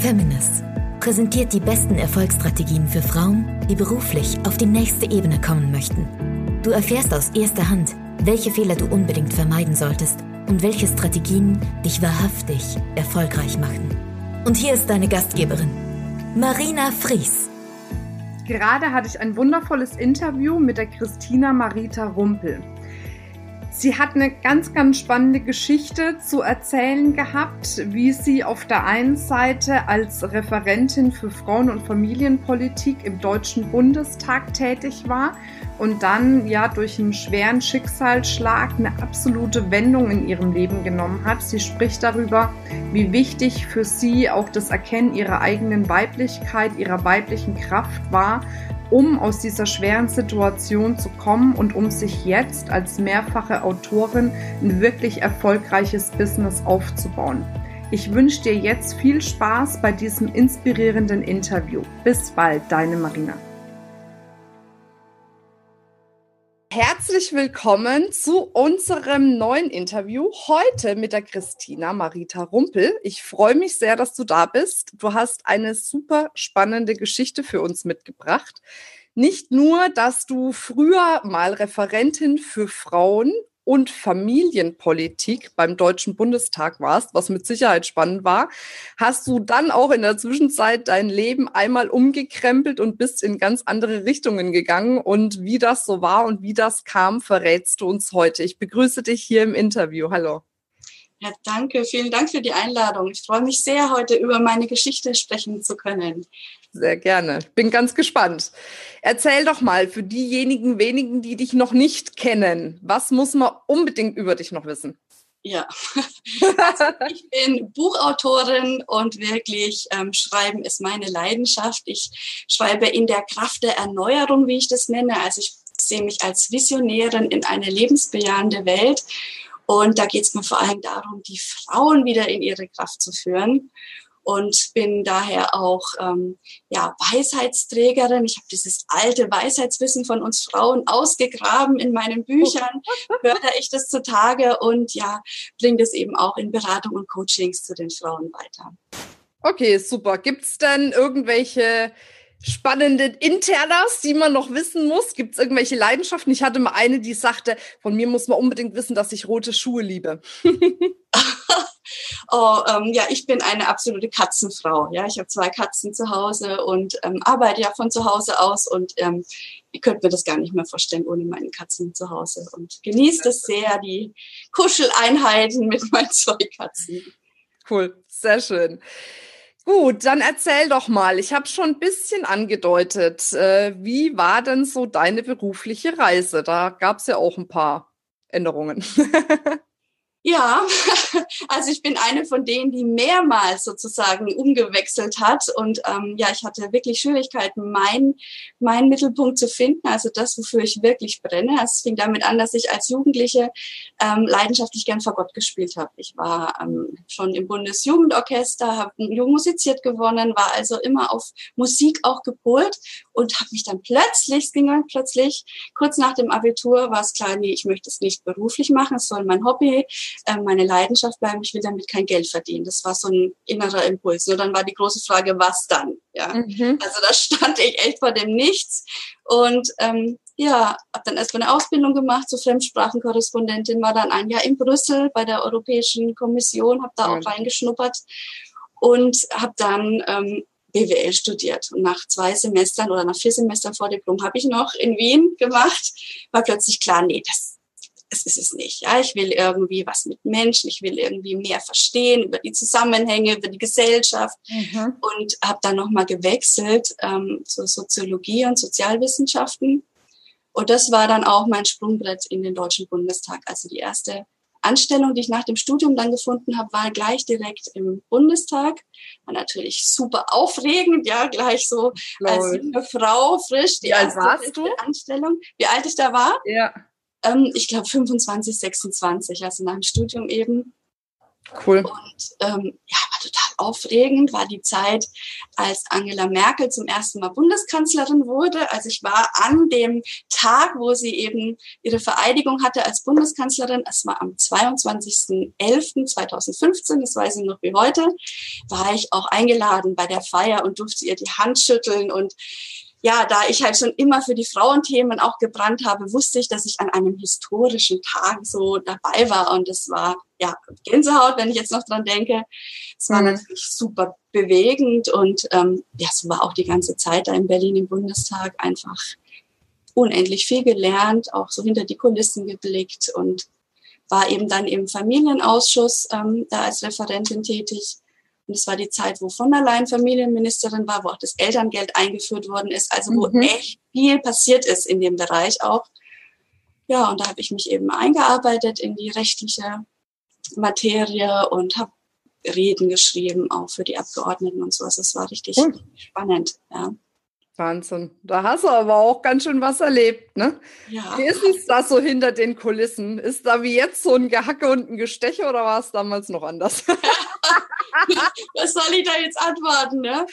Feminist präsentiert die besten Erfolgsstrategien für Frauen, die beruflich auf die nächste Ebene kommen möchten. Du erfährst aus erster Hand, welche Fehler du unbedingt vermeiden solltest und welche Strategien dich wahrhaftig erfolgreich machen. Und hier ist deine Gastgeberin, Marina Fries. Gerade hatte ich ein wundervolles Interview mit der Christina Marita Rumpel. Sie hat eine ganz, ganz spannende Geschichte zu erzählen gehabt, wie sie auf der einen Seite als Referentin für Frauen- und Familienpolitik im Deutschen Bundestag tätig war und dann ja durch einen schweren Schicksalsschlag eine absolute Wendung in ihrem Leben genommen hat. Sie spricht darüber, wie wichtig für sie auch das Erkennen ihrer eigenen Weiblichkeit, ihrer weiblichen Kraft war um aus dieser schweren Situation zu kommen und um sich jetzt als mehrfache Autorin ein wirklich erfolgreiches Business aufzubauen. Ich wünsche dir jetzt viel Spaß bei diesem inspirierenden Interview. Bis bald, deine Marina. Herzlich willkommen zu unserem neuen Interview heute mit der Christina Marita Rumpel. Ich freue mich sehr, dass du da bist. Du hast eine super spannende Geschichte für uns mitgebracht. Nicht nur, dass du früher mal Referentin für Frauen und Familienpolitik beim Deutschen Bundestag warst, was mit Sicherheit spannend war, hast du dann auch in der Zwischenzeit dein Leben einmal umgekrempelt und bist in ganz andere Richtungen gegangen. Und wie das so war und wie das kam, verrätst du uns heute. Ich begrüße dich hier im Interview. Hallo. Ja, danke. Vielen Dank für die Einladung. Ich freue mich sehr, heute über meine Geschichte sprechen zu können. Sehr gerne. Bin ganz gespannt. Erzähl doch mal für diejenigen wenigen, die dich noch nicht kennen, was muss man unbedingt über dich noch wissen? Ja, also ich bin Buchautorin und wirklich ähm, Schreiben ist meine Leidenschaft. Ich schreibe in der Kraft der Erneuerung, wie ich das nenne. Also ich sehe mich als Visionärin in eine lebensbejahende Welt. Und da geht es mir vor allem darum, die Frauen wieder in ihre Kraft zu führen und bin daher auch ähm, ja, Weisheitsträgerin. Ich habe dieses alte Weisheitswissen von uns Frauen ausgegraben in meinen Büchern, fördere ich das zutage und ja, bringe das eben auch in Beratung und Coachings zu den Frauen weiter. Okay, super. Gibt es denn irgendwelche spannenden Internas, die man noch wissen muss? Gibt es irgendwelche Leidenschaften? Ich hatte mal eine, die sagte, von mir muss man unbedingt wissen, dass ich rote Schuhe liebe. oh, ähm, ja, ich bin eine absolute Katzenfrau. Ja, ich habe zwei Katzen zu Hause und ähm, arbeite ja von zu Hause aus und ähm, ich könnte mir das gar nicht mehr vorstellen ohne meine Katzen zu Hause und genieße es sehr, die Kuscheleinheiten mit meinen zwei Katzen. Cool, sehr schön. Gut, dann erzähl doch mal. Ich habe schon ein bisschen angedeutet. Äh, wie war denn so deine berufliche Reise? Da gab es ja auch ein paar Änderungen. Ja, also ich bin eine von denen, die mehrmals sozusagen umgewechselt hat. Und ähm, ja, ich hatte wirklich Schwierigkeiten, meinen mein Mittelpunkt zu finden, also das, wofür ich wirklich brenne. Es fing damit an, dass ich als Jugendliche ähm, leidenschaftlich gern Fagott gespielt habe. Ich war ähm, schon im Bundesjugendorchester, habe jung musiziert gewonnen, war also immer auf Musik auch gepolt und habe mich dann plötzlich, es ging dann plötzlich, kurz nach dem Abitur war es klar, nee, ich möchte es nicht beruflich machen, es soll mein Hobby äh, meine Leidenschaft bleiben, ich will damit kein Geld verdienen. Das war so ein innerer Impuls. Nur dann war die große Frage, was dann? Ja, mhm. also da stand ich echt vor dem Nichts und ähm, ja, habe dann erstmal eine Ausbildung gemacht zur Fremdsprachenkorrespondentin, war dann ein Jahr in Brüssel bei der Europäischen Kommission, habe da auch reingeschnuppert und habe dann ähm, BWL studiert. Und nach zwei Semestern oder nach vier Semestern vor Diplom habe ich noch in Wien gemacht, war plötzlich klar, nee, das, es ist es nicht. Ja, ich will irgendwie was mit Menschen, ich will irgendwie mehr verstehen über die Zusammenhänge, über die Gesellschaft mhm. und habe dann nochmal gewechselt ähm, zur Soziologie und Sozialwissenschaften. Und das war dann auch mein Sprungbrett in den Deutschen Bundestag. Also die erste Anstellung, die ich nach dem Studium dann gefunden habe, war gleich direkt im Bundestag. War natürlich super aufregend, ja, gleich so Lol. als junge Frau, frisch, die Wie erste warst du? Anstellung. Wie alt ich da war? Ja. Ähm, ich glaube 25, 26, also nach dem Studium eben. Cool. Und ähm, ja, war total aufregend, war die Zeit, als Angela Merkel zum ersten Mal Bundeskanzlerin wurde. Also ich war an dem Tag, wo sie eben ihre Vereidigung hatte als Bundeskanzlerin, es war am 22.11.2015, das weiß ich noch wie heute, war ich auch eingeladen bei der Feier und durfte ihr die Hand schütteln und ja, da ich halt schon immer für die Frauenthemen auch gebrannt habe, wusste ich, dass ich an einem historischen Tag so dabei war. Und es war ja Gänsehaut, wenn ich jetzt noch dran denke. Es war mhm. natürlich super bewegend und ähm, ja, so war auch die ganze Zeit da in Berlin im Bundestag einfach unendlich viel gelernt, auch so hinter die Kulissen geblickt und war eben dann im Familienausschuss ähm, da als Referentin tätig und es war die Zeit, wo von der Leyen Familienministerin war, wo auch das Elterngeld eingeführt worden ist, also wo mhm. echt viel passiert ist in dem Bereich auch. Ja, und da habe ich mich eben eingearbeitet in die rechtliche Materie und habe Reden geschrieben, auch für die Abgeordneten und so. Also es war richtig cool. spannend, ja. Wahnsinn. Da hast du aber auch ganz schön was erlebt, ne? Ja. Wie ist es da so hinter den Kulissen? Ist da wie jetzt so ein Gehacke und ein Gesteche oder war es damals noch anders? Was soll ich da jetzt antworten, ne?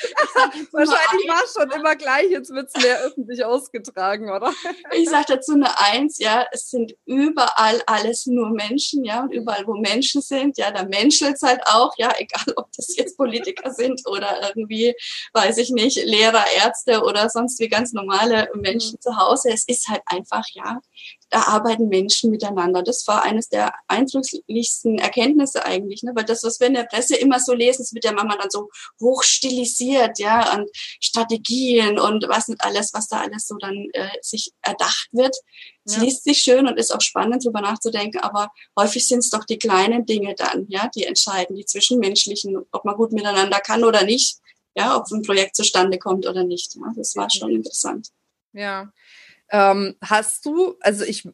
Wahrscheinlich war es schon immer gleich, jetzt wird es mehr öffentlich ausgetragen, oder? Ich sage dazu eine Eins, ja, es sind überall alles nur Menschen, ja, und überall, wo Menschen sind, ja, da menschelt es halt auch, ja, egal ob das jetzt Politiker sind oder irgendwie, weiß ich nicht, Lehrer, Ärzte oder sonst wie ganz normale Menschen mhm. zu Hause. Es ist halt einfach, ja, da arbeiten Menschen miteinander. Das war eines der eindrücklichsten Erkenntnisse eigentlich, ne? weil das, was wir in der Presse immer so lesen, ist mit der Mama dann so hochstilisiert, ja, an Strategien und was nicht alles, was da alles so dann äh, sich erdacht wird. Es ja. liest sich schön und ist auch spannend, darüber nachzudenken, aber häufig sind es doch die kleinen Dinge dann, ja, die entscheiden, die zwischenmenschlichen, ob man gut miteinander kann oder nicht, ja, ob ein Projekt zustande kommt oder nicht. Ja, das war schon interessant. Ja, ähm, hast du, also ich äh,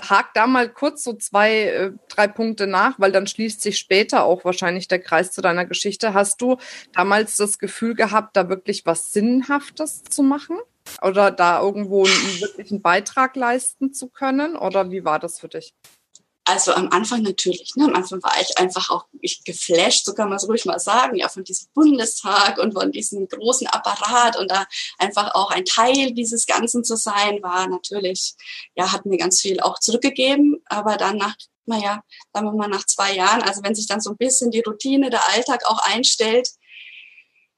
hake da mal kurz so zwei, äh, drei Punkte nach, weil dann schließt sich später auch wahrscheinlich der Kreis zu deiner Geschichte. Hast du damals das Gefühl gehabt, da wirklich was Sinnhaftes zu machen? Oder da irgendwo einen wirklichen Beitrag leisten zu können? Oder wie war das für dich? Also am Anfang natürlich, ne? am Anfang war ich einfach auch ich geflasht, so kann man es ruhig mal sagen, ja, von diesem Bundestag und von diesem großen Apparat und da einfach auch ein Teil dieses Ganzen zu sein, war natürlich, ja, hat mir ganz viel auch zurückgegeben, aber dann nach, naja, sagen wir mal nach zwei Jahren, also wenn sich dann so ein bisschen die Routine, der Alltag auch einstellt,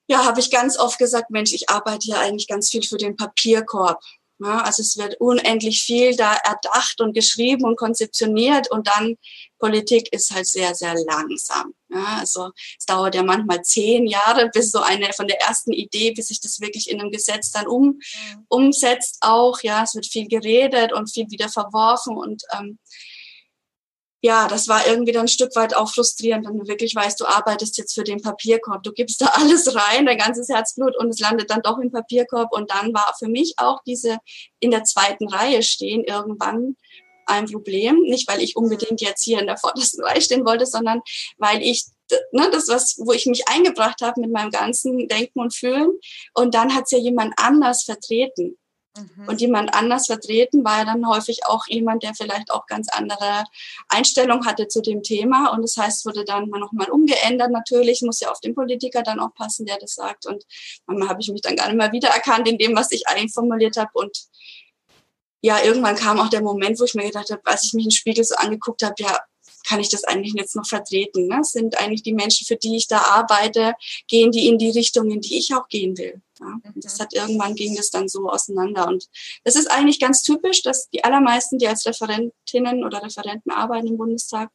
ja, habe ich ganz oft gesagt, Mensch, ich arbeite ja eigentlich ganz viel für den Papierkorb. Ja, also es wird unendlich viel da erdacht und geschrieben und konzeptioniert und dann Politik ist halt sehr, sehr langsam. Ja, also es dauert ja manchmal zehn Jahre, bis so eine von der ersten Idee, bis sich das wirklich in einem Gesetz dann um, mhm. umsetzt auch. Ja, es wird viel geredet und viel wieder verworfen und ähm, ja, das war irgendwie dann ein Stück weit auch frustrierend, wenn du wirklich weißt, du arbeitest jetzt für den Papierkorb, du gibst da alles rein, dein ganzes Herzblut und es landet dann doch im Papierkorb. Und dann war für mich auch diese in der zweiten Reihe stehen irgendwann ein Problem. Nicht, weil ich unbedingt jetzt hier in der vordersten Reihe stehen wollte, sondern weil ich ne, das, was, wo ich mich eingebracht habe mit meinem ganzen Denken und Fühlen. Und dann hat es ja jemand anders vertreten. Mhm. Und jemand anders vertreten war ja dann häufig auch jemand, der vielleicht auch ganz andere Einstellung hatte zu dem Thema. Und das heißt, wurde dann nochmal umgeändert natürlich, muss ja auf den Politiker dann auch passen, der das sagt. Und manchmal habe ich mich dann gar nicht mehr wiedererkannt in dem, was ich eigentlich formuliert habe. Und ja, irgendwann kam auch der Moment, wo ich mir gedacht habe, als ich mich den Spiegel so angeguckt habe, ja, kann ich das eigentlich jetzt noch vertreten? Ne? Sind eigentlich die Menschen, für die ich da arbeite, gehen die in die Richtung, in die ich auch gehen will? Ja? Mhm. Das hat irgendwann ging das dann so auseinander. Und das ist eigentlich ganz typisch, dass die allermeisten, die als Referentinnen oder Referenten arbeiten im Bundestag,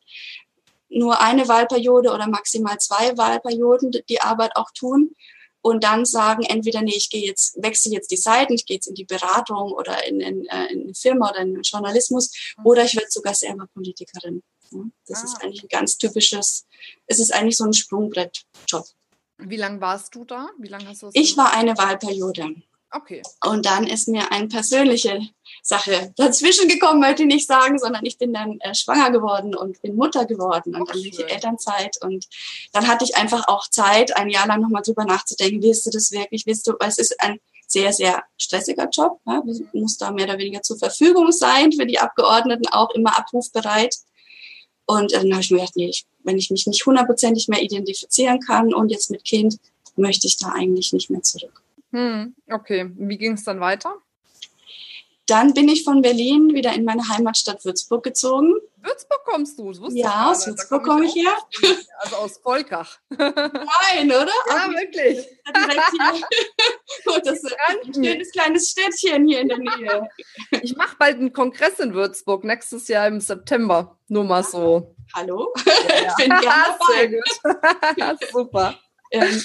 nur eine Wahlperiode oder maximal zwei Wahlperioden die Arbeit auch tun und dann sagen entweder nee, ich gehe jetzt wechsle jetzt die Seiten, ich gehe jetzt in die Beratung oder in, in, äh, in eine Firma oder in den Journalismus mhm. oder ich werde sogar selber Politikerin. Das ah. ist eigentlich ein ganz typisches, es ist eigentlich so ein Sprungbrett-Job. Wie lange warst du da? Wie lange hast du Ich war eine Wahlperiode. Okay. Und dann ist mir eine persönliche Sache dazwischen gekommen, möchte ich nicht sagen, sondern ich bin dann äh, schwanger geworden und bin Mutter geworden und dann die Elternzeit. Und dann hatte ich einfach auch Zeit, ein Jahr lang nochmal drüber nachzudenken, willst du das wirklich, willst du, weil es ist ein sehr, sehr stressiger Job. Ja? Du musst da mehr oder weniger zur Verfügung sein, für die Abgeordneten auch immer abrufbereit. Und dann habe ich mir gedacht, nee, ich wenn ich mich nicht hundertprozentig mehr identifizieren kann und jetzt mit Kind, möchte ich da eigentlich nicht mehr zurück. Hm, okay, wie ging es dann weiter? Dann bin ich von Berlin wieder in meine Heimatstadt Würzburg gezogen. Würzburg kommst du? Das ja, aus Würzburg komme ich her. Also aus Volkach. Nein, oder? Ja, wirklich. Hier. Oh, das ist ein schönes kleines Städtchen hier in der Nähe. Ich mache bald einen Kongress in Würzburg, nächstes Jahr im September. Nur mal so. Hallo? Ja, ja. Ich bin gerne dabei. Sehr gut. Super. Ähm,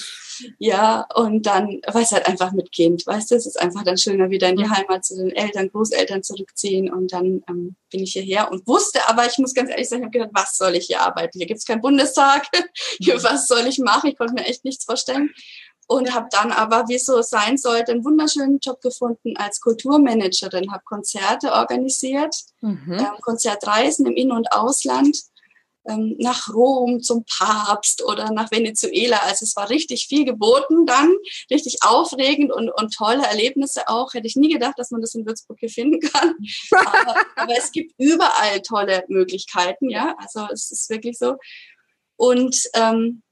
ja, und dann, weiß halt einfach mit Kind, weißt du, es ist einfach dann schöner, wieder in die Heimat zu den Eltern, Großeltern zurückziehen und dann ähm, bin ich hierher und wusste, aber ich muss ganz ehrlich sagen, ich habe gedacht, was soll ich hier arbeiten? Hier gibt's keinen Bundestag, hier, was soll ich machen? Ich konnte mir echt nichts vorstellen und habe dann aber, wie es so sein sollte, einen wunderschönen Job gefunden als Kulturmanagerin, habe Konzerte organisiert, Mhm. ähm, Konzertreisen im In- und Ausland ähm, nach Rom zum Papst oder nach Venezuela. Also es war richtig viel geboten dann, richtig aufregend und, und tolle Erlebnisse auch. Hätte ich nie gedacht, dass man das in Würzburg hier finden kann. Aber, aber es gibt überall tolle Möglichkeiten, ja. Also es ist wirklich so. Und ähm,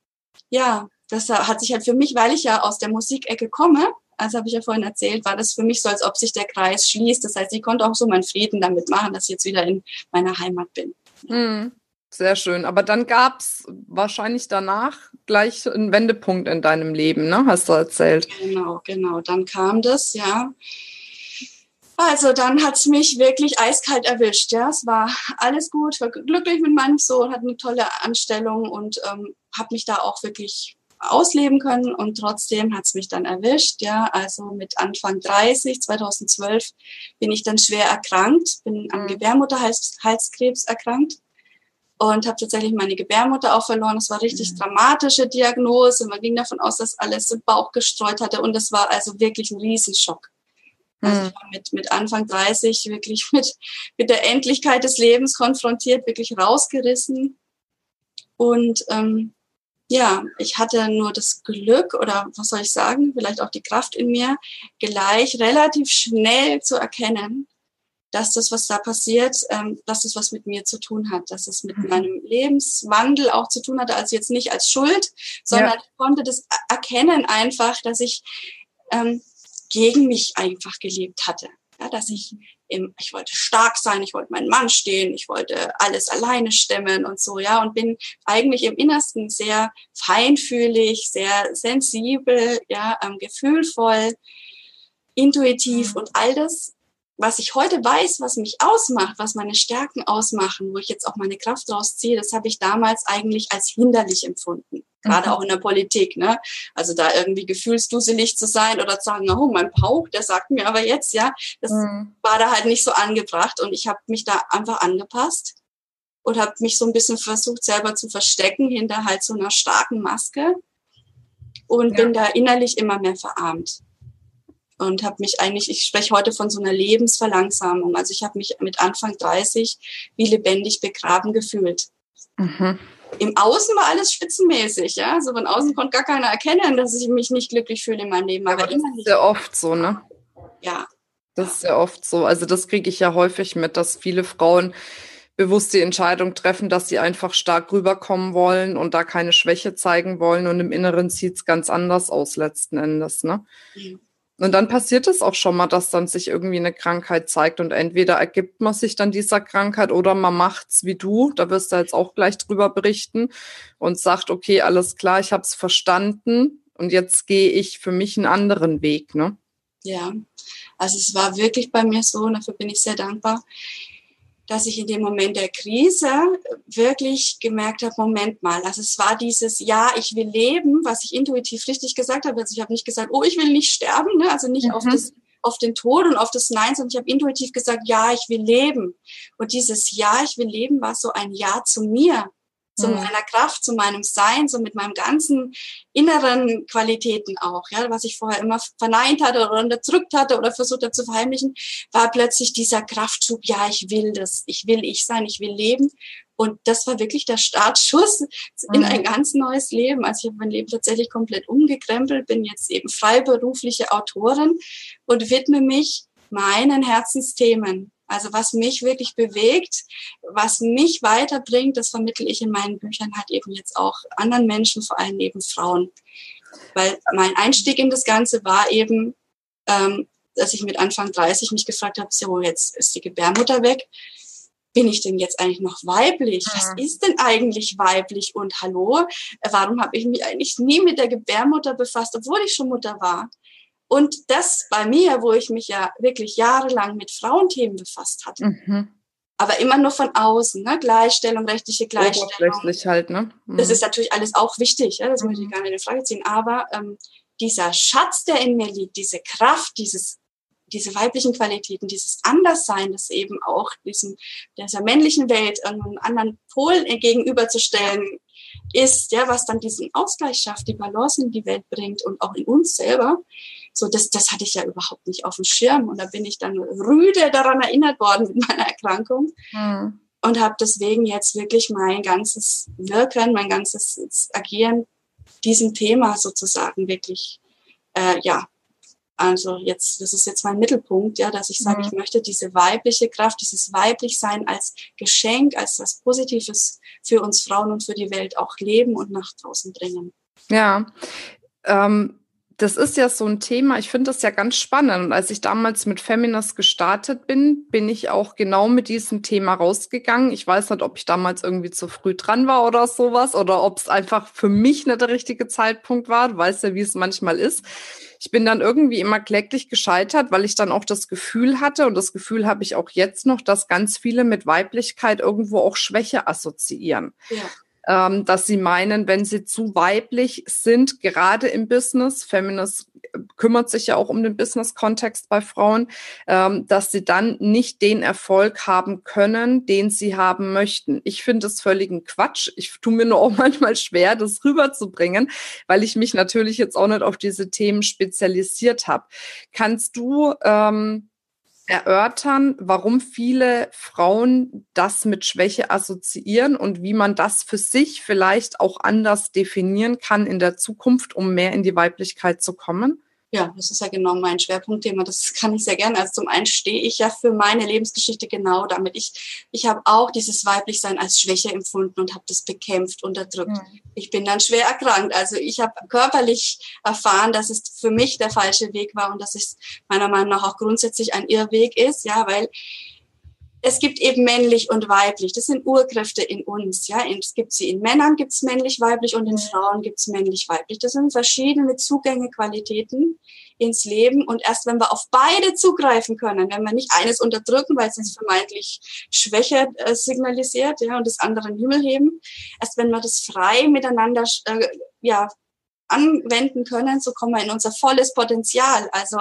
ja, das hat sich halt für mich, weil ich ja aus der Musikecke komme, also habe ich ja vorhin erzählt, war das für mich so, als ob sich der Kreis schließt. Das heißt, ich konnte auch so meinen Frieden damit machen, dass ich jetzt wieder in meiner Heimat bin. Mhm. Sehr schön. Aber dann gab's wahrscheinlich danach gleich einen Wendepunkt in deinem Leben, ne? Hast du erzählt. Genau, genau. Dann kam das, ja. Also dann hat's mich wirklich eiskalt erwischt. Ja, es war alles gut, ich war glücklich mit meinem Sohn, hatte eine tolle Anstellung und ähm, habe mich da auch wirklich ausleben können und trotzdem hat's mich dann erwischt. Ja, also mit Anfang 30, 2012 bin ich dann schwer erkrankt, bin an Mhm. Gebärmutterhalskrebs erkrankt und habe tatsächlich meine Gebärmutter auch verloren. Es war richtig dramatische Diagnose. Man ging davon aus, dass alles im Bauch gestreut hatte und es war also wirklich ein Riesenschock. Also Mhm. ich war mit, mit Anfang 30 wirklich mit, mit der Endlichkeit des Lebens konfrontiert, wirklich rausgerissen. Und ähm, ja, ich hatte nur das Glück oder was soll ich sagen, vielleicht auch die Kraft in mir, gleich relativ schnell zu erkennen, dass das, was da passiert, ähm, dass das was mit mir zu tun hat, dass es mit Mhm. meinem Lebenswandel auch zu tun hatte, also jetzt nicht als Schuld, sondern ich konnte das er- erkennen einfach, dass ich ähm, gegen mich einfach gelebt hatte. Ja, dass ich im, ich wollte stark sein, ich wollte meinen Mann stehen, ich wollte alles alleine stemmen und so, ja, und bin eigentlich im Innersten sehr feinfühlig, sehr sensibel, ja, ähm, gefühlvoll, intuitiv Mhm. und all das, was ich heute weiß, was mich ausmacht, was meine Stärken ausmachen, wo ich jetzt auch meine Kraft rausziehe, das habe ich damals eigentlich als hinderlich empfunden. Gerade Mhm. auch in der Politik, ne? Also da irgendwie gefühlsduselig zu sein oder zu sagen, oh, mein Bauch, der sagt mir aber jetzt, ja, das Mhm. war da halt nicht so angebracht und ich habe mich da einfach angepasst und habe mich so ein bisschen versucht selber zu verstecken hinter halt so einer starken Maske und Ja. bin da innerlich immer mehr verarmt und habe mich eigentlich ich spreche heute von so einer Lebensverlangsamung also ich habe mich mit Anfang 30 wie lebendig begraben gefühlt Mhm. im Außen war alles spitzenmäßig ja also von außen konnte gar keiner erkennen dass ich mich nicht glücklich fühle in meinem Leben Aber aber das ist innerlich ja oft so, ne? ja Das ist ja oft so. Also das kriege ich ja häufig mit, dass viele Frauen bewusst die Entscheidung treffen, dass sie einfach stark rüberkommen wollen und da keine Schwäche zeigen wollen und im Inneren sieht's ganz anders aus letzten Endes, ne? Mhm. Und dann passiert es auch schon mal, dass dann sich irgendwie eine Krankheit zeigt und entweder ergibt man sich dann dieser Krankheit oder man macht's wie du, da wirst du jetzt auch gleich drüber berichten und sagt, okay, alles klar, ich habe es verstanden und jetzt gehe ich für mich einen anderen Weg, ne? Ja, also es war wirklich bei mir so, und dafür bin ich sehr dankbar, dass ich in dem Moment der Krise wirklich gemerkt habe, Moment mal, also es war dieses Ja, ich will leben, was ich intuitiv richtig gesagt habe. Also ich habe nicht gesagt, oh, ich will nicht sterben, ne? also nicht Mhm. auf, das, auf den Tod und auf das Nein, sondern ich habe intuitiv gesagt, ja, ich will leben. Und dieses Ja, ich will leben war so ein Ja zu mir, zu Mhm. meiner Kraft, zu meinem Sein, so mit meinem ganzen inneren Qualitäten auch, ja, was ich vorher immer verneint hatte oder unterdrückt hatte oder versucht habe zu verheimlichen, war plötzlich dieser Kraftschub, ja, ich will das, ich will ich sein, ich will leben. Und das war wirklich der Startschuss in Mhm. ein ganz neues Leben. Also ich habe mein Leben tatsächlich komplett umgekrempelt, bin jetzt eben freiberufliche Autorin und widme mich meinen Herzensthemen. Also was mich wirklich bewegt, was mich weiterbringt, das vermittle ich in meinen Büchern halt eben jetzt auch anderen Menschen, vor allem eben Frauen. Weil mein Einstieg in das Ganze war eben, ähm, dass ich mit Anfang 30 mich gefragt habe, so jetzt ist die Gebärmutter weg. Bin ich denn jetzt eigentlich noch weiblich? Ja. Was ist denn eigentlich weiblich? Und hallo, warum habe ich mich eigentlich nie mit der Gebärmutter befasst, obwohl ich schon Mutter war? Und das bei mir, wo ich mich ja wirklich jahrelang mit Frauenthemen befasst hatte. Mhm. Aber immer nur von außen, ne? Gleichstellung, rechtliche Gleichstellung. Halt, ne? Mhm. Das ist natürlich alles auch wichtig, ja? das mhm. möchte ich gar nicht in Frage ziehen. Aber ähm, dieser Schatz, der in mir liegt, diese Kraft, dieses diese weiblichen Qualitäten, dieses Anderssein, das eben auch diesem, dieser männlichen Welt einen anderen Pol gegenüberzustellen ist, ja, was dann diesen Ausgleich schafft, die Balance in die Welt bringt und auch in uns selber. So, das, das hatte ich ja überhaupt nicht auf dem Schirm. Und da bin ich dann rüde daran erinnert worden mit meiner Erkrankung. Mhm. Und habe deswegen jetzt wirklich mein ganzes Wirken, mein ganzes Agieren diesem Thema sozusagen wirklich, äh, ja, also jetzt, das ist jetzt mein Mittelpunkt, ja, dass ich sage, mhm. ich möchte diese weibliche Kraft, dieses Weiblichsein als Geschenk, als was Positives für uns Frauen und für die Welt auch leben und nach draußen bringen. Ja, ähm, das ist ja so ein Thema, ich finde das ja ganz spannend. Und als ich damals mit Feminist gestartet bin, bin ich auch genau mit diesem Thema rausgegangen. Ich weiß nicht, ob ich damals irgendwie zu früh dran war oder sowas oder ob es einfach für mich nicht der richtige Zeitpunkt war. Du weißt ja, wie es manchmal ist. Ich bin dann irgendwie immer kläglich gescheitert, weil ich dann auch das Gefühl hatte, und das Gefühl habe ich auch jetzt noch, dass ganz viele mit Weiblichkeit irgendwo auch Schwäche assoziieren. Ja ähm, dass sie meinen, wenn sie zu weiblich sind, gerade im Business, Feminist kümmert sich ja auch um den Business-Kontext bei Frauen, ähm, dass sie dann nicht den Erfolg haben können, den sie haben möchten. Ich finde es völligen Quatsch. Ich tue mir nur auch manchmal schwer, das rüberzubringen, weil ich mich natürlich jetzt auch nicht auf diese Themen spezialisiert habe. Kannst du ähm, erörtern, warum viele Frauen das mit Schwäche assoziieren und wie man das für sich vielleicht auch anders definieren kann in der Zukunft, um mehr in die Weiblichkeit zu kommen? Ja, das ist ja genau mein Schwerpunktthema. Das kann ich sehr gerne. Also zum einen stehe ich ja für meine Lebensgeschichte genau damit. Ich, ich habe auch dieses Weiblichsein als Schwäche empfunden und habe das bekämpft, unterdrückt. Mhm. Ich bin dann schwer erkrankt. Also ich habe körperlich erfahren, dass es für mich der falsche Weg war und dass es meiner Meinung nach auch grundsätzlich ein Irrweg ist, ja, weil es gibt eben männlich und weiblich. Das sind Urkräfte in uns. Ja, es gibt sie in Männern, gibt es männlich, weiblich und in Frauen gibt es männlich, weiblich. Das sind verschiedene Zugänge, Qualitäten ins Leben. Und erst wenn wir auf beide zugreifen können, wenn wir nicht eines unterdrücken, weil es uns vermeintlich Schwäche äh, signalisiert, ja, und das andere in den Himmel heben, erst wenn wir das frei miteinander äh, ja, anwenden können, so kommen wir in unser volles Potenzial. Also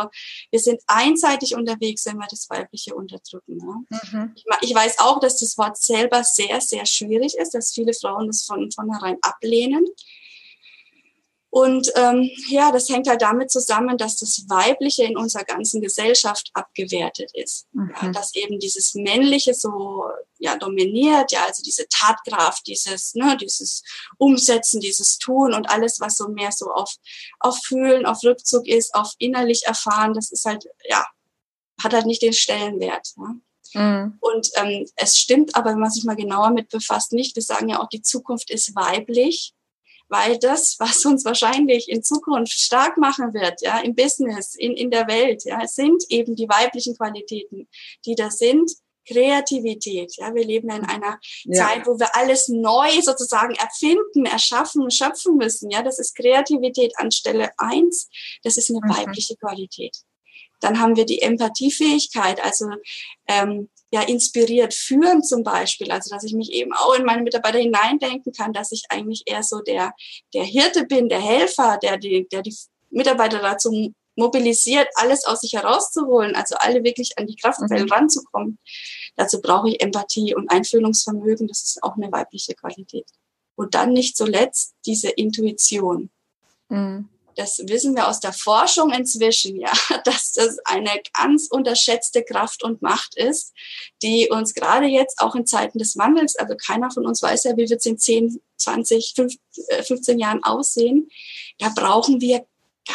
wir sind einseitig unterwegs, wenn wir das Weibliche unterdrücken. Ja. Mhm. Ich, ich, weiß auch, dass das Wort selber sehr, sehr schwierig ist, dass viele Frauen das von vornherein ablehnen. Und ähm, ja, das hängt halt damit zusammen, dass das Weibliche in unserer ganzen Gesellschaft abgewertet ist. Mhm. Ja, dass eben dieses Männliche so ja dominiert, ja, also diese Tatkraft, dieses, ne, dieses Umsetzen, dieses Tun und alles, was so mehr so auf, auf Fühlen, auf Rückzug ist, auf innerlich erfahren, das ist halt, ja, hat halt nicht den Stellenwert. Ja. Mhm. Und ähm, es stimmt aber, wenn man sich mal genauer mit befasst, nicht. Wir sagen ja auch, die Zukunft ist weiblich weil das, was uns wahrscheinlich in Zukunft stark machen wird, ja, im Business, in, in der Welt, ja, sind eben die weiblichen Qualitäten, die da sind. Kreativität, ja, wir leben in einer ja. Zeit, wo wir alles neu sozusagen erfinden, erschaffen, schöpfen müssen, ja, das ist Kreativität anstelle eins, das ist eine mhm. weibliche Qualität. Dann haben wir die Empathiefähigkeit, also ähm, ja inspiriert führen zum Beispiel, also dass ich mich eben auch in meine Mitarbeiter hineindenken kann, dass ich eigentlich eher so der der Hirte bin, der Helfer, der die der die Mitarbeiter dazu mobilisiert, alles aus sich herauszuholen, also alle wirklich an die Kraftquellen mhm. ranzukommen. Dazu brauche ich Empathie und Einfühlungsvermögen, das ist auch eine weibliche Qualität. Und dann nicht zuletzt diese Intuition. Mhm das wissen wir aus der Forschung inzwischen, ja, dass das eine ganz unterschätzte Kraft und Macht ist, die uns gerade jetzt auch in Zeiten des Wandels, also keiner von uns weiß ja, wie wird es in 10, 20, 15 Jahren aussehen. Da brauchen wir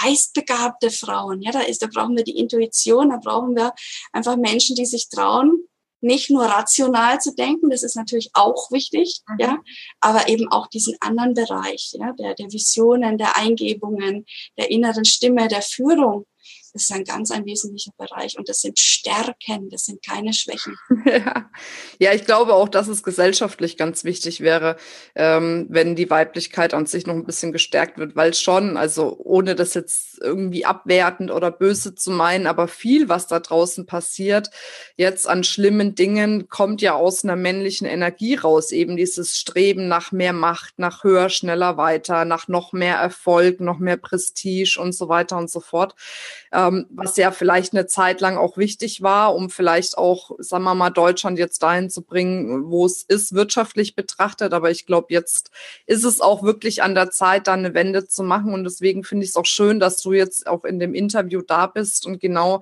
geistbegabte Frauen. Ja, da ist, da brauchen wir die Intuition, da brauchen wir einfach Menschen, die sich trauen, nicht nur rational zu denken, das ist natürlich auch wichtig, mhm. ja, aber eben auch diesen anderen Bereich, ja, der, der Visionen, der Eingebungen, der inneren Stimme, der Führung, ist ein ganz ein wesentlicher Bereich und das sind Stärken, das sind keine Schwächen. Ja, ja ich glaube auch, dass es gesellschaftlich ganz wichtig wäre, ähm, wenn die Weiblichkeit an sich noch ein bisschen gestärkt wird, weil schon, also ohne das jetzt irgendwie abwertend oder böse zu meinen, aber viel, was da draußen passiert, jetzt an schlimmen Dingen, kommt ja aus einer männlichen Energie raus, eben dieses Streben nach mehr Macht, nach höher, schneller, weiter, nach noch mehr Erfolg, noch mehr Prestige und so weiter und so fort was ja vielleicht eine Zeit lang auch wichtig war, um vielleicht auch, sagen wir mal, Deutschland jetzt dahin zu bringen, wo es ist, wirtschaftlich betrachtet. Aber ich glaube, jetzt ist es auch wirklich an der Zeit, da eine Wende zu machen. Und deswegen finde ich es auch schön, dass du jetzt auch in dem Interview da bist und genau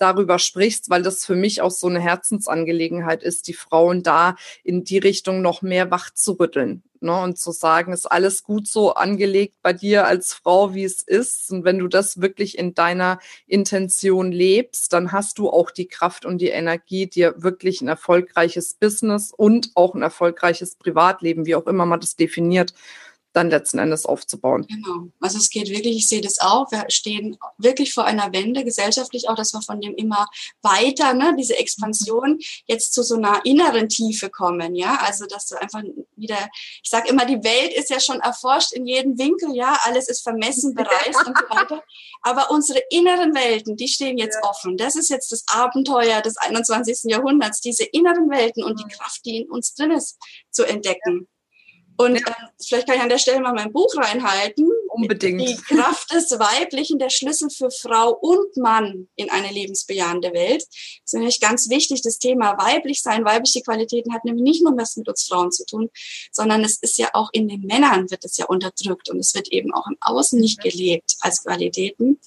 darüber sprichst, weil das für mich auch so eine Herzensangelegenheit ist, die Frauen da in die Richtung noch mehr wach zu rütteln. Ne, und zu sagen, ist alles gut so angelegt bei dir als Frau, wie es ist. Und wenn du das wirklich in deiner Intention lebst, dann hast du auch die Kraft und die Energie, dir wirklich ein erfolgreiches Business und auch ein erfolgreiches Privatleben, wie auch immer man das definiert, dann letzten Endes aufzubauen. Genau. Also es geht wirklich, ich sehe das auch, wir stehen wirklich vor einer Wende, gesellschaftlich auch, dass wir von dem immer weiter, ne, diese Expansion jetzt zu so einer inneren Tiefe kommen, ja, also dass du einfach wieder, ich sage immer, die Welt ist ja schon erforscht in jedem Winkel, ja, alles ist vermessen, bereist und so weiter, aber unsere inneren Welten, die stehen jetzt ja. offen. Das ist jetzt das Abenteuer des 21. Jahrhunderts, diese inneren Welten und die. Kraft, die in uns drin ist, zu entdecken. Ja. Und ja. äh, vielleicht kann ich an der Stelle mal mein Buch reinhalten. Unbedingt. Die Kraft des Weiblichen, der Schlüssel für Frau und Mann in eine lebensbejahende Welt. Das ist nämlich ganz wichtig. Das Thema weiblich sein, weibliche Qualitäten hat nämlich nicht nur was mit uns Frauen zu tun, sondern es ist ja auch in den Männern wird es ja unterdrückt und es wird eben auch im Außen nicht gelebt als Qualitäten.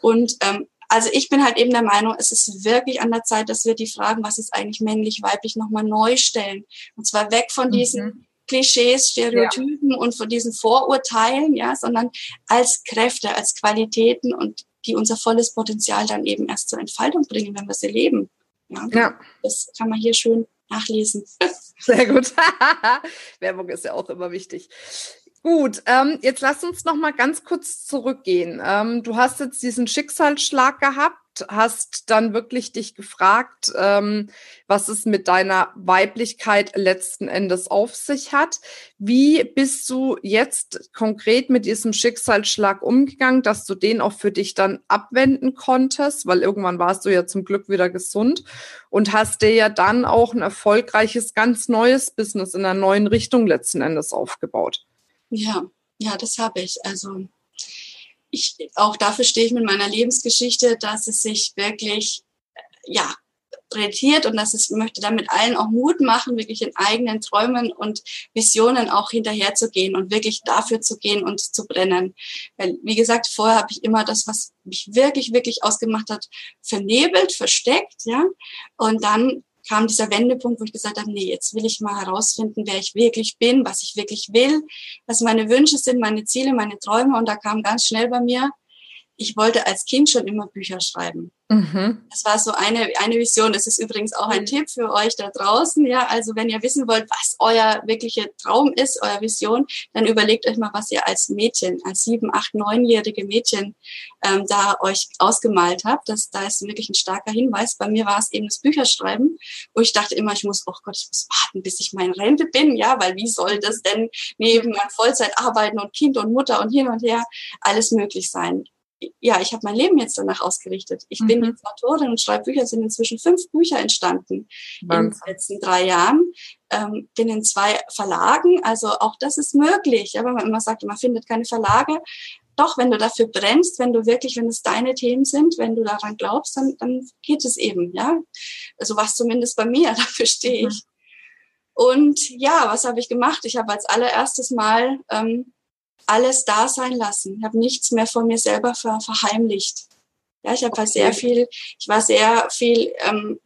Und ähm, also ich bin halt eben der Meinung, es ist wirklich an der Zeit, dass wir die Fragen, was ist eigentlich männlich, weiblich, nochmal neu stellen. Und zwar weg von diesen mhm. Klischees, Stereotypen ja. und von diesen Vorurteilen, ja, sondern als Kräfte, als Qualitäten und die unser volles Potenzial dann eben erst zur Entfaltung bringen, wenn wir sie leben. Ja, ja. Das kann man hier schön nachlesen. Sehr gut. Werbung ist ja auch immer wichtig. Gut, ähm, jetzt lass uns noch mal ganz kurz zurückgehen. Ähm, du hast jetzt diesen Schicksalsschlag gehabt hast dann wirklich dich gefragt, ähm, was es mit deiner Weiblichkeit letzten Endes auf sich hat. Wie bist du jetzt konkret mit diesem Schicksalsschlag umgegangen, dass du den auch für dich dann abwenden konntest, weil irgendwann warst du ja zum Glück wieder gesund und hast dir ja dann auch ein erfolgreiches, ganz neues Business in einer neuen Richtung letzten Endes aufgebaut. Ja, ja, das habe ich. Also ich, auch dafür stehe ich mit meiner Lebensgeschichte, dass es sich wirklich, ja, rentiert und dass es möchte damit allen auch Mut machen, wirklich in eigenen Träumen und Visionen auch hinterherzugehen und wirklich dafür zu gehen und zu brennen. Weil, wie gesagt, vorher habe ich immer das, was mich wirklich, wirklich ausgemacht hat, vernebelt, versteckt, ja. Und dann kam dieser Wendepunkt, wo ich gesagt habe, nee, jetzt will ich mal herausfinden, wer ich wirklich bin, was ich wirklich will, was meine Wünsche sind, meine Ziele, meine Träume. Und da kam ganz schnell bei mir, ich wollte als Kind schon immer Bücher schreiben. Mhm. Das war so eine, eine Vision. Das ist übrigens auch ein mhm. Tipp für euch da draußen. Ja, also wenn ihr wissen wollt, was euer wirklicher Traum ist, euer Vision, dann überlegt euch mal, was ihr als Mädchen, als sieben, acht, neunjährige Mädchen ähm, da euch ausgemalt habt. Das, da ist wirklich ein starker Hinweis. Bei mir war es eben das Bücherschreiben, wo ich dachte immer, ich muss, oh Gott, ich muss warten, bis ich meine Rente bin. Ja, weil wie soll das denn neben Vollzeit arbeiten und Kind und Mutter und hin und her alles möglich sein? Ja, ich habe mein Leben jetzt danach ausgerichtet. Ich mhm. bin jetzt Autorin und schreibe Bücher. Es sind inzwischen fünf Bücher entstanden Wahnsinn. in den letzten drei Jahren. Ähm, bin in zwei Verlagen. Also auch das ist möglich. Aber man immer sagt, man findet keine Verlage. Doch, wenn du dafür brennst, wenn du wirklich, wenn es deine Themen sind, wenn du daran glaubst, dann, dann geht es eben, ja. Also was zumindest bei mir, dafür stehe ich. Mhm. Und ja, was habe ich gemacht? Ich habe als allererstes Mal ähm, alles da sein lassen. Ich habe nichts mehr von mir selber ver verheimlicht. Ja, ich habe halt sehr viel, ich war sehr viel, ähm,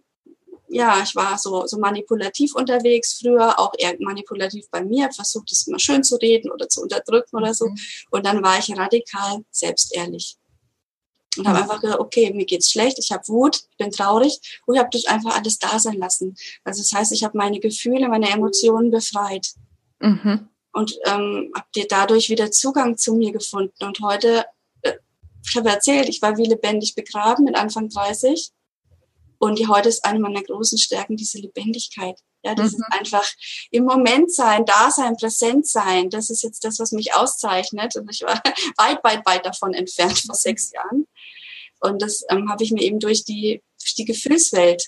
ja, ich war so, so manipulativ unterwegs früher, auch eher manipulativ bei mir, versucht es immer schön zu reden oder zu unterdrücken oder so. Mhm. Und dann war ich radikal selbstehrlich. Und habe einfach gesagt, okay, mir geht's schlecht, ich habe Wut, ich bin traurig und ich habe das einfach alles da sein lassen. Also das heißt, ich habe meine Gefühle, meine Emotionen befreit. Mhm. Und ähm, habe dadurch wieder Zugang zu mir gefunden. Und heute, äh, ich habe erzählt, ich war wie lebendig begraben mit Anfang 30. Und die heute ist eine meiner großen Stärken, diese Lebendigkeit. Ja, dieses mhm. einfach im Moment sein, da sein, präsent sein. Das ist jetzt das, was mich auszeichnet. Und ich war weit, weit, weit davon entfernt vor sechs Jahren. Und das ähm, habe ich mir eben durch die, durch die Gefühlswelt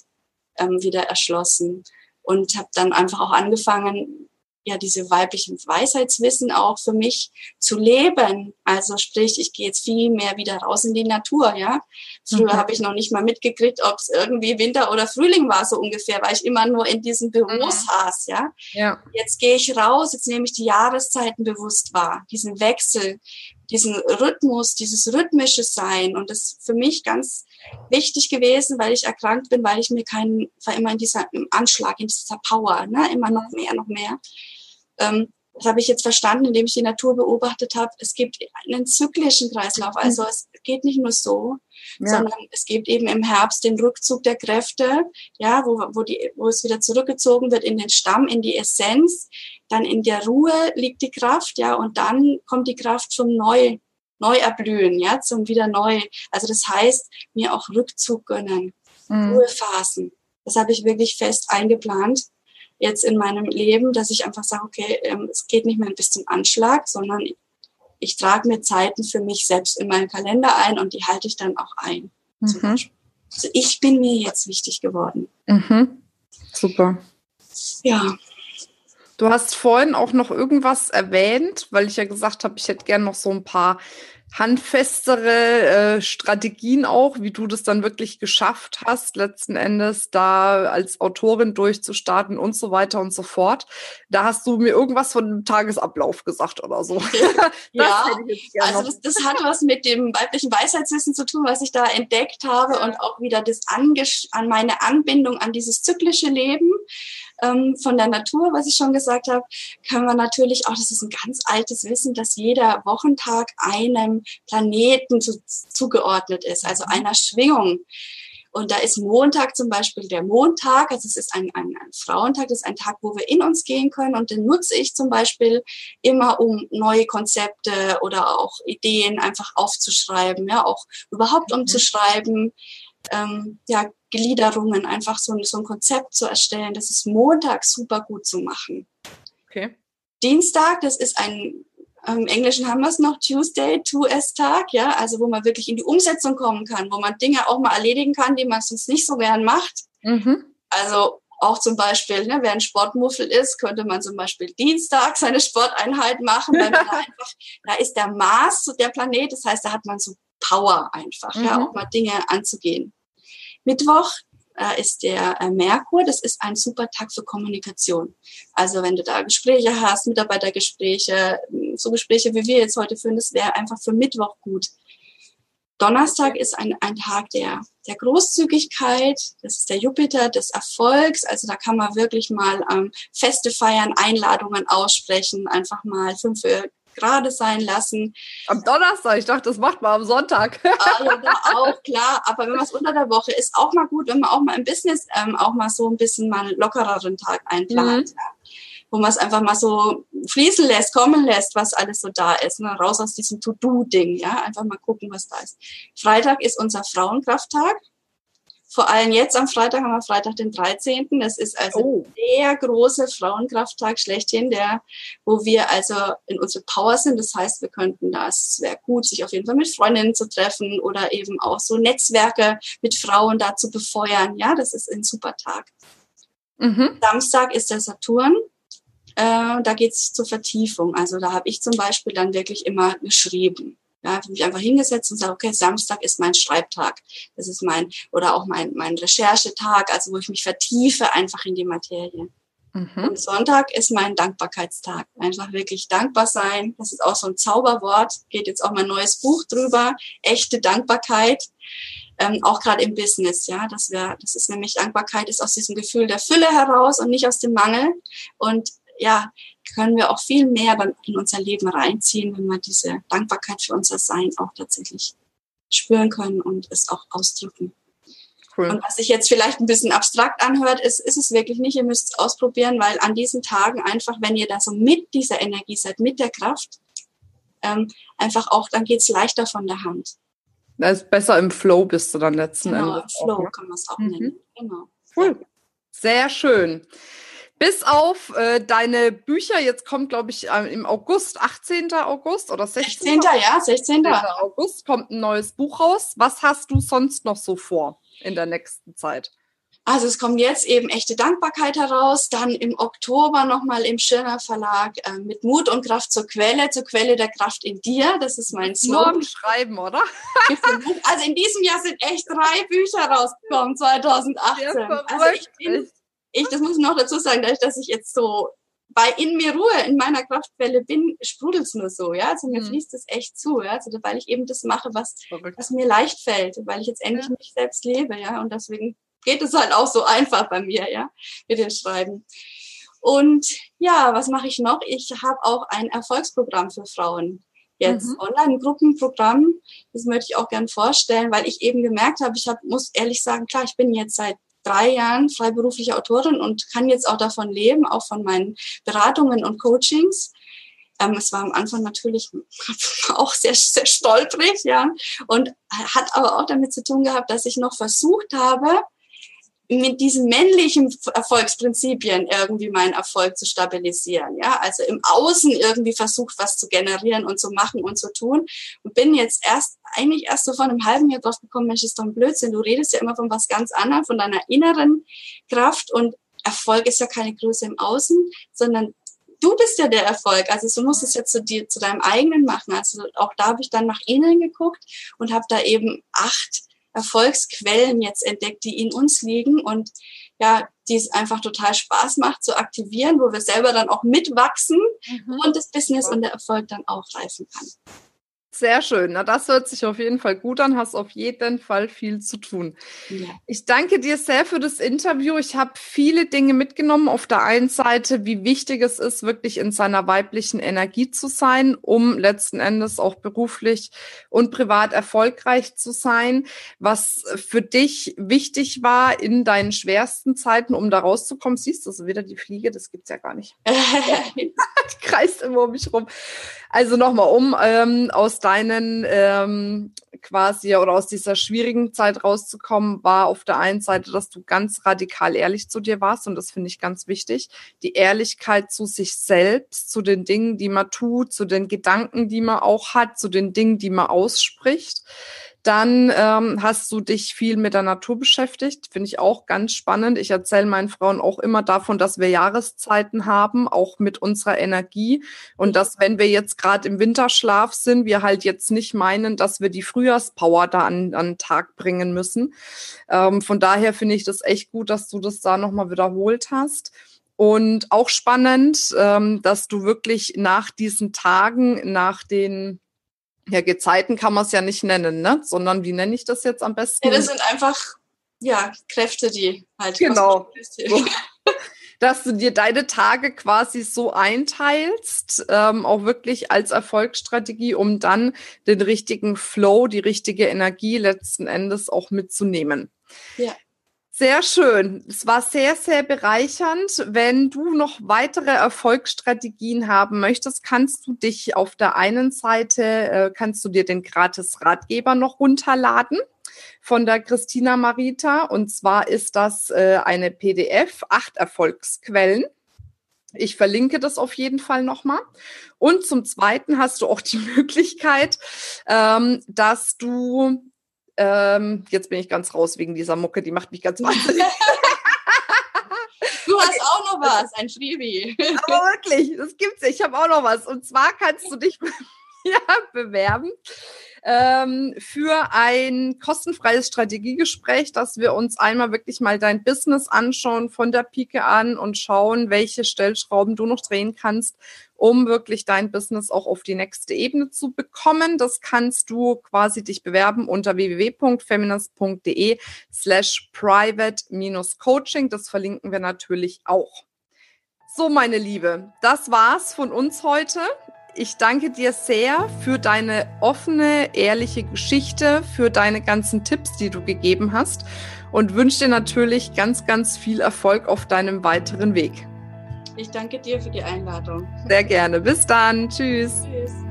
ähm, wieder erschlossen und habe dann einfach auch angefangen, ja diese weiblichen Weisheitswissen auch für mich zu leben. Also sprich, ich gehe jetzt viel mehr wieder raus in die Natur, ja. Früher mhm. habe ich noch nicht mal mitgekriegt, ob es irgendwie Winter oder Frühling war, so ungefähr, weil ich immer nur in diesen Büros mhm. saß, ja. ja. Jetzt gehe ich raus, jetzt nehme ich die Jahreszeiten bewusst wahr, diesen Wechsel, diesen Rhythmus, dieses rhythmische Sein. Und das für mich ganz wichtig gewesen, weil ich erkrankt bin, weil ich mir keinen, war immer in dieser im Anschlag, in dieser Power, ne, immer noch mehr, noch mehr. Ähm, das habe ich jetzt verstanden, indem ich die Natur beobachtet habe. Es gibt einen zyklischen Kreislauf. Also es geht nicht nur so, ja. sondern es gibt eben im Herbst den Rückzug der Kräfte, ja, wo, wo, die, wo es wieder zurückgezogen wird in den Stamm, in die Essenz. Dann in der Ruhe liegt die Kraft, ja, und dann kommt die Kraft zum Neu, Neuerblühen, ja, zum wieder neu. Also das heißt, mir auch Rückzug gönnen, mhm. Ruhephasen. Das habe ich wirklich fest eingeplant jetzt in meinem Leben, dass ich einfach sage, okay, ähm, es geht nicht mehr bis zum Anschlag, sondern ich trage mir Zeiten für mich selbst in meinen Kalender ein und die halte ich dann auch ein. Mhm. Also ich bin mir jetzt wichtig geworden. Mhm. Super. Ja. Du hast vorhin auch noch irgendwas erwähnt, weil ich ja gesagt habe, ich hätte gern noch so ein paar handfestere äh, Strategien auch, wie du das dann wirklich geschafft hast, letzten Endes da als Autorin durchzustarten und so weiter und so fort. Da hast du mir irgendwas von dem Tagesablauf gesagt oder so. ja, also das, das, hat was mit dem weiblichen Weisheitswissen zu tun, was ich da entdeckt habe und auch wieder das Ange an meine Anbindung an dieses zyklische Leben ähm, von der Natur, was ich schon gesagt habe, können wir natürlich auch, das ist ein ganz altes Wissen, dass jeder Wochentag einem Planeten zu, zugeordnet ist, also mhm. einer Schwingung. Und da ist Montag zum Beispiel der Montag, also es ist ein, ein, ein Frauentag, das ist ein Tag, wo wir in uns gehen können und den nutze ich zum Beispiel immer, um neue Konzepte oder auch Ideen einfach aufzuschreiben, ja, auch überhaupt mhm. umzuschreiben, ähm, ja, Gliederungen, einfach so, so ein Konzept zu erstellen. Das ist Montag super gut zu machen. Okay. Dienstag, das ist ein, im Englischen haben wir es noch, Tuesday, 2S-Tag, ja, also wo man wirklich in die Umsetzung kommen kann, wo man Dinge auch mal erledigen kann, die man sonst nicht so gern macht. Mhm. Also auch zum Beispiel, ne, wer ein Sportmuffel ist, könnte man zum Beispiel Dienstag seine Sporteinheit machen, weil man da einfach, da ist der Mars, der Planet, das heißt, da hat man so Power einfach, mhm. ja, auch mal Dinge anzugehen. Mittwoch äh, ist der äh, Merkur. Das ist ein super Tag für Kommunikation. Also wenn du da Gespräche hast, Mitarbeitergespräche, so Gespräche wie wir jetzt heute führen, das wäre einfach für Mittwoch gut. Donnerstag ist ein, ein Tag der, der Großzügigkeit, das ist der Jupiter des Erfolgs, also da kann man wirklich mal ähm, Feste feiern, Einladungen aussprechen, einfach mal fünf gerade sein lassen. Am Donnerstag, ich dachte, das macht man am Sonntag. ah, ja, da auch, klar. Aber wenn man es unter der Woche ist, auch mal gut, wenn man auch mal im Business ähm, auch mal so ein bisschen mal einen lockereren Tag einplant. Mhm. Ja. Wo man es einfach mal so fließen lässt, kommen lässt, was alles so da ist. Ne? Raus aus diesem To-Do-Ding, ja. Einfach mal gucken, was da ist. Freitag ist unser Frauenkrafttag. Vor allem jetzt am Freitag haben wir Freitag den 13. Das ist also oh. der große Frauenkrafttag schlechthin, der, wo wir also in unserer Power sind. Das heißt, wir könnten das, wäre gut, sich auf jeden Fall mit Freundinnen zu treffen oder eben auch so Netzwerke mit Frauen da zu befeuern. Ja, das ist ein super Tag. Mhm. Samstag ist der Saturn. Äh, da geht's zur Vertiefung. Also da habe ich zum Beispiel dann wirklich immer geschrieben. Ja, habe mich einfach hingesetzt und sage, okay, Samstag ist mein Schreibtag. Das ist mein, oder auch mein, mein Recherchetag, also wo ich mich vertiefe einfach in die Materie. Mhm. Und Sonntag ist mein Dankbarkeitstag. Einfach wirklich dankbar sein. Das ist auch so ein Zauberwort. Geht jetzt auch mein neues Buch drüber. Echte Dankbarkeit. Ähm, auch gerade im Business, ja, das wäre, das ist nämlich Dankbarkeit ist aus diesem Gefühl der Fülle heraus und nicht aus dem Mangel. Und ja, können wir auch viel mehr dann in unser Leben reinziehen, wenn wir diese Dankbarkeit für unser Sein auch tatsächlich spüren können und es auch ausdrücken. Cool. Und was sich jetzt vielleicht ein bisschen abstrakt anhört, ist, ist es wirklich nicht. Ihr müsst es ausprobieren, weil an diesen Tagen einfach, wenn ihr da so mit dieser Energie seid, mit der Kraft, ähm, einfach auch, dann geht es leichter von der Hand. Das ist besser im Flow bist du dann letzten genau, Endes. Flow auch, ne? kann man es auch mhm. nennen. Genau. Cool. Sehr schön. Bis auf äh, deine Bücher, jetzt kommt, glaube ich, äh, im August, 18. August oder 16. 16. ja, 16. 16. August kommt ein neues Buch raus. Was hast du sonst noch so vor in der nächsten Zeit? Also es kommt jetzt eben echte Dankbarkeit heraus, dann im Oktober nochmal im Schirner Verlag äh, mit Mut und Kraft zur Quelle, zur Quelle der Kraft in dir. Das ist mein Slogan. Morgen schreiben, oder? also in diesem Jahr sind echt drei Bücher rausgekommen, 2018. Ja, also ich bin ich, das muss ich noch dazu sagen, dadurch, dass ich jetzt so bei in mir Ruhe, in meiner Kraftquelle bin, sprudelt es nur so, ja. Also mir mhm. fließt es echt zu, ja. Also weil ich eben das mache, was, was mir leicht fällt, weil ich jetzt endlich ja. mich selbst lebe, ja. Und deswegen geht es halt auch so einfach bei mir, ja, mit dem Schreiben. Und ja, was mache ich noch? Ich habe auch ein Erfolgsprogramm für Frauen. Jetzt mhm. Online-Gruppenprogramm. Das möchte ich auch gern vorstellen, weil ich eben gemerkt habe, ich hab, muss ehrlich sagen, klar, ich bin jetzt seit drei Jahren freiberufliche Autorin und kann jetzt auch davon leben, auch von meinen Beratungen und Coachings. Ähm, es war am Anfang natürlich auch sehr, sehr stolprig, ja, und hat aber auch damit zu tun gehabt, dass ich noch versucht habe, mit diesen männlichen Erfolgsprinzipien irgendwie meinen Erfolg zu stabilisieren. Ja, also im Außen irgendwie versucht, was zu generieren und zu machen und zu tun. Und bin jetzt erst, eigentlich erst so vor einem halben Jahr drauf gekommen, Mensch, ist doch ein Blödsinn. Du redest ja immer von was ganz anderem, von deiner inneren Kraft und Erfolg ist ja keine Größe im Außen, sondern du bist ja der Erfolg. Also du musst es ja zu dir, zu deinem eigenen machen. Also auch da habe ich dann nach innen geguckt und habe da eben acht Erfolgsquellen jetzt entdeckt, die in uns liegen und ja, die es einfach total Spaß macht zu aktivieren, wo wir selber dann auch mitwachsen mhm. und das Business und der Erfolg dann auch reifen kann. Sehr schön. Na, das hört sich auf jeden Fall gut an. Hast auf jeden Fall viel zu tun. Ja. Ich danke dir sehr für das Interview. Ich habe viele Dinge mitgenommen. Auf der einen Seite, wie wichtig es ist, wirklich in seiner weiblichen Energie zu sein, um letzten Endes auch beruflich und privat erfolgreich zu sein. Was für dich wichtig war in deinen schwersten Zeiten, um da rauszukommen. Siehst du, so wieder die Fliege, das gibt's ja gar nicht. die kreist immer um mich rum. Also nochmal um, ähm, aus deinen ähm, quasi oder aus dieser schwierigen Zeit rauszukommen, war auf der einen Seite, dass du ganz radikal ehrlich zu dir warst und das finde ich ganz wichtig. Die Ehrlichkeit zu sich selbst, zu den Dingen, die man tut, zu den Gedanken, die man auch hat, zu den Dingen, die man ausspricht. Dann ähm, hast du dich viel mit der Natur beschäftigt, finde ich auch ganz spannend. Ich erzähle meinen Frauen auch immer davon, dass wir Jahreszeiten haben, auch mit unserer Energie. Und dass, wenn wir jetzt gerade im Winterschlaf sind, wir halt jetzt nicht meinen, dass wir die Frühjahrspower da an, den Tag bringen müssen. Ähm, von daher finde ich das echt gut, dass du das da nochmal wiederholt hast. Und auch spannend, ähm, dass du wirklich nach diesen Tagen, nach den ja, Gezeiten kann man es ja nicht nennen, ne? Sondern wie nenne ich das jetzt am besten? Ja, das sind einfach ja Kräfte, die halt. Genau. Dass du dir deine Tage quasi so einteilst, ähm, auch wirklich als Erfolgsstrategie, um dann den richtigen Flow, die richtige Energie letzten Endes auch mitzunehmen. Ja. Sehr schön. Es war sehr, sehr bereichernd. Wenn du noch weitere Erfolgsstrategien haben möchtest, kannst du dich auf der einen Seite, äh, kannst du dir den gratis Ratgeber noch runterladen von der Christina Marita. Und zwar ist das äh, eine PDF, acht Erfolgsquellen. Ich verlinke das auf jeden Fall nochmal. Und zum Zweiten hast du auch die Möglichkeit, ähm, dass du ähm, jetzt bin ich ganz raus wegen dieser Mucke, die macht mich ganz wahnsinnig. Du hast auch noch was, ein Freebie. Aber wirklich, das gibt's. Ich habe auch noch was. Und zwar kannst du dich ja, bewerben ähm, für ein kostenfreies Strategiegespräch, dass wir uns einmal wirklich mal dein Business anschauen von der Pike an und schauen, welche Stellschrauben du noch drehen kannst, um wirklich dein Business auch auf die nächste Ebene zu bekommen. Das kannst du quasi dich bewerben unter www.feminist.de slash private-coaching. Das verlinken wir natürlich auch. So, meine Liebe, das war's von uns heute. Ich danke dir sehr für deine offene, ehrliche Geschichte, für deine ganzen Tipps, die du gegeben hast und wünsche dir natürlich ganz, ganz viel Erfolg auf deinem weiteren Weg. Ich danke dir für die Einladung. Sehr gerne. Bis dann. Tschüss. Tschüss.